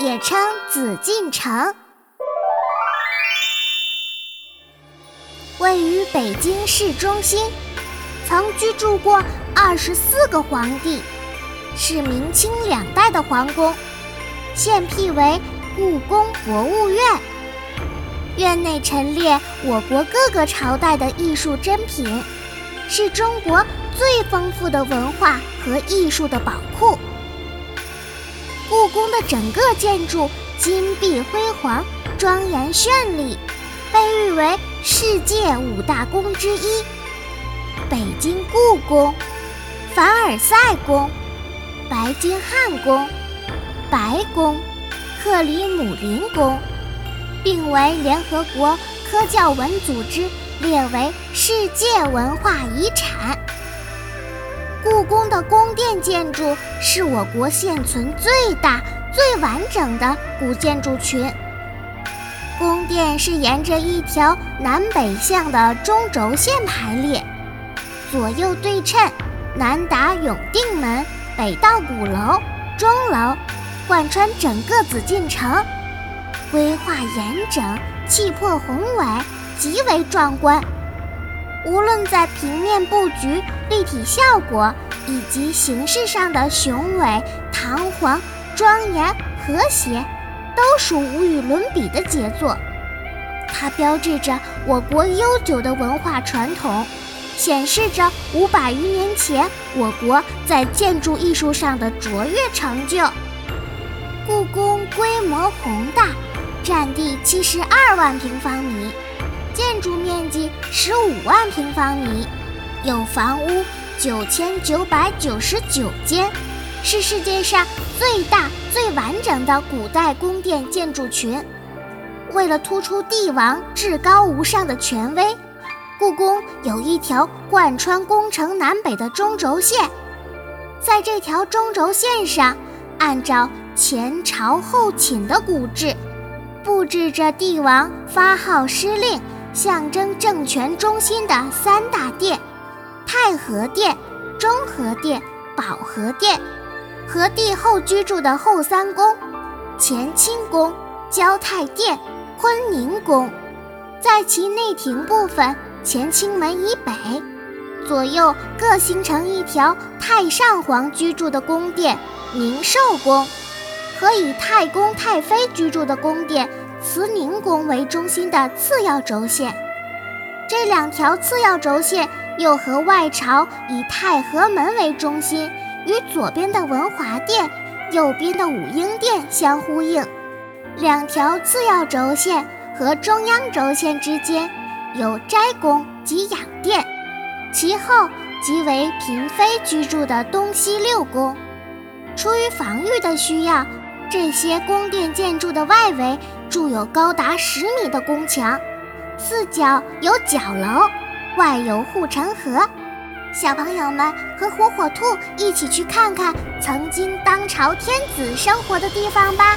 也称紫禁城，位于北京市中心，曾居住过二十四个皇帝，是明清两代的皇宫，现辟为故宫博物院。院内陈列我国各个朝代的艺术珍品，是中国最丰富的文化和艺术的宝库。故宫的整个建筑金碧辉煌、庄严绚丽，被誉为世界五大宫之一。北京故宫、凡尔赛宫、白金汉宫、白宫、克里姆林宫，并为联合国科教文组织列为世界文化遗产。故宫的宫殿建筑是我国现存最大、最完整的古建筑群。宫殿是沿着一条南北向的中轴线排列，左右对称，南达永定门，北到鼓楼、钟楼，贯穿整个紫禁城，规划严整，气魄宏伟，极为壮观。无论在平面布局、立体效果以及形式上的雄伟、堂皇、庄严、和谐，都属无与伦比的杰作。它标志着我国悠久的文化传统，显示着五百余年前我国在建筑艺术上的卓越成就。故宫规模宏大，占地七十二万平方米。建筑面积十五万平方米，有房屋九千九百九十九间，是世界上最大最完整的古代宫殿建筑群。为了突出帝王至高无上的权威，故宫有一条贯穿宫城南北的中轴线，在这条中轴线上，按照前朝后寝的古制，布置着帝王发号施令。象征政权中心的三大殿：太和殿、中和殿、保和殿，和帝后居住的后三宫：乾清宫、交泰殿、坤宁宫。在其内廷部分，乾清门以北，左右各形成一条太上皇居住的宫殿宁寿宫，和以太公太妃居住的宫殿。慈宁宫为中心的次要轴线，这两条次要轴线又和外朝以太和门为中心，与左边的文华殿、右边的武英殿相呼应。两条次要轴线和中央轴线之间有斋宫及养殿，其后即为嫔妃居住的东西六宫。出于防御的需要。这些宫殿建筑的外围筑有高达十米的宫墙，四角有角楼，外有护城河。小朋友们和火火兔一起去看看曾经当朝天子生活的地方吧。